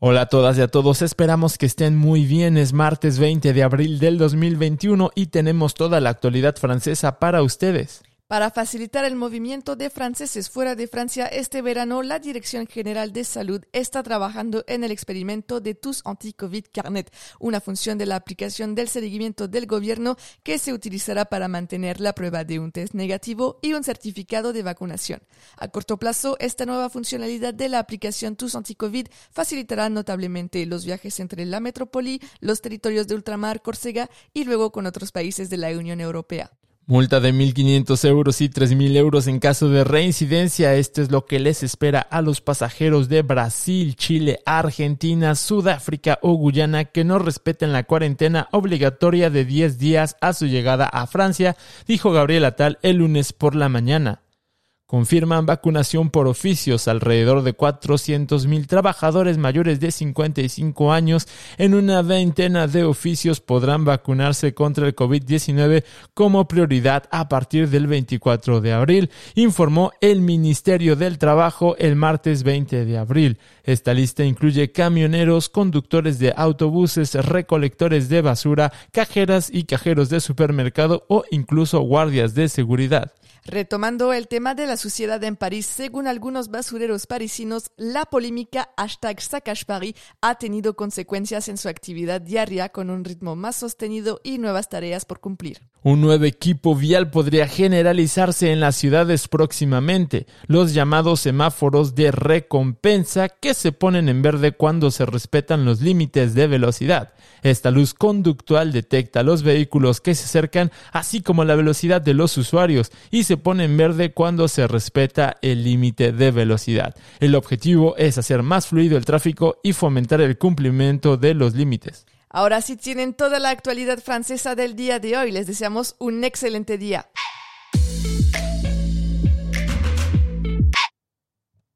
Hola a todas y a todos, esperamos que estén muy bien. Es martes 20 de abril del 2021 y tenemos toda la actualidad francesa para ustedes. Para facilitar el movimiento de franceses fuera de Francia este verano, la Dirección General de Salud está trabajando en el experimento de TUS Anti-Covid Carnet, una función de la aplicación del seguimiento del gobierno que se utilizará para mantener la prueba de un test negativo y un certificado de vacunación. A corto plazo, esta nueva funcionalidad de la aplicación TUS Anti-Covid facilitará notablemente los viajes entre la metrópoli, los territorios de ultramar, Córcega y luego con otros países de la Unión Europea. Multa de 1.500 euros y 3.000 euros en caso de reincidencia. Esto es lo que les espera a los pasajeros de Brasil, Chile, Argentina, Sudáfrica o Guyana que no respeten la cuarentena obligatoria de 10 días a su llegada a Francia, dijo Gabriel Atal el lunes por la mañana confirman vacunación por oficios. Alrededor de 400.000 trabajadores mayores de 55 años en una veintena de oficios podrán vacunarse contra el COVID-19 como prioridad a partir del 24 de abril, informó el Ministerio del Trabajo el martes 20 de abril. Esta lista incluye camioneros, conductores de autobuses, recolectores de basura, cajeras y cajeros de supermercado o incluso guardias de seguridad. Retomando el tema de la suciedad en París, según algunos basureros parisinos, la polémica hashtag Paris ha tenido consecuencias en su actividad diaria con un ritmo más sostenido y nuevas tareas por cumplir. Un nuevo equipo vial podría generalizarse en las ciudades próximamente, los llamados semáforos de recompensa que se ponen en verde cuando se respetan los límites de velocidad. Esta luz conductual detecta los vehículos que se acercan, así como la velocidad de los usuarios, y se pone en verde cuando se respeta el límite de velocidad. El objetivo es hacer más fluido el tráfico y fomentar el cumplimiento de los límites. Ahora sí tienen toda la actualidad francesa del día de hoy. Les deseamos un excelente día.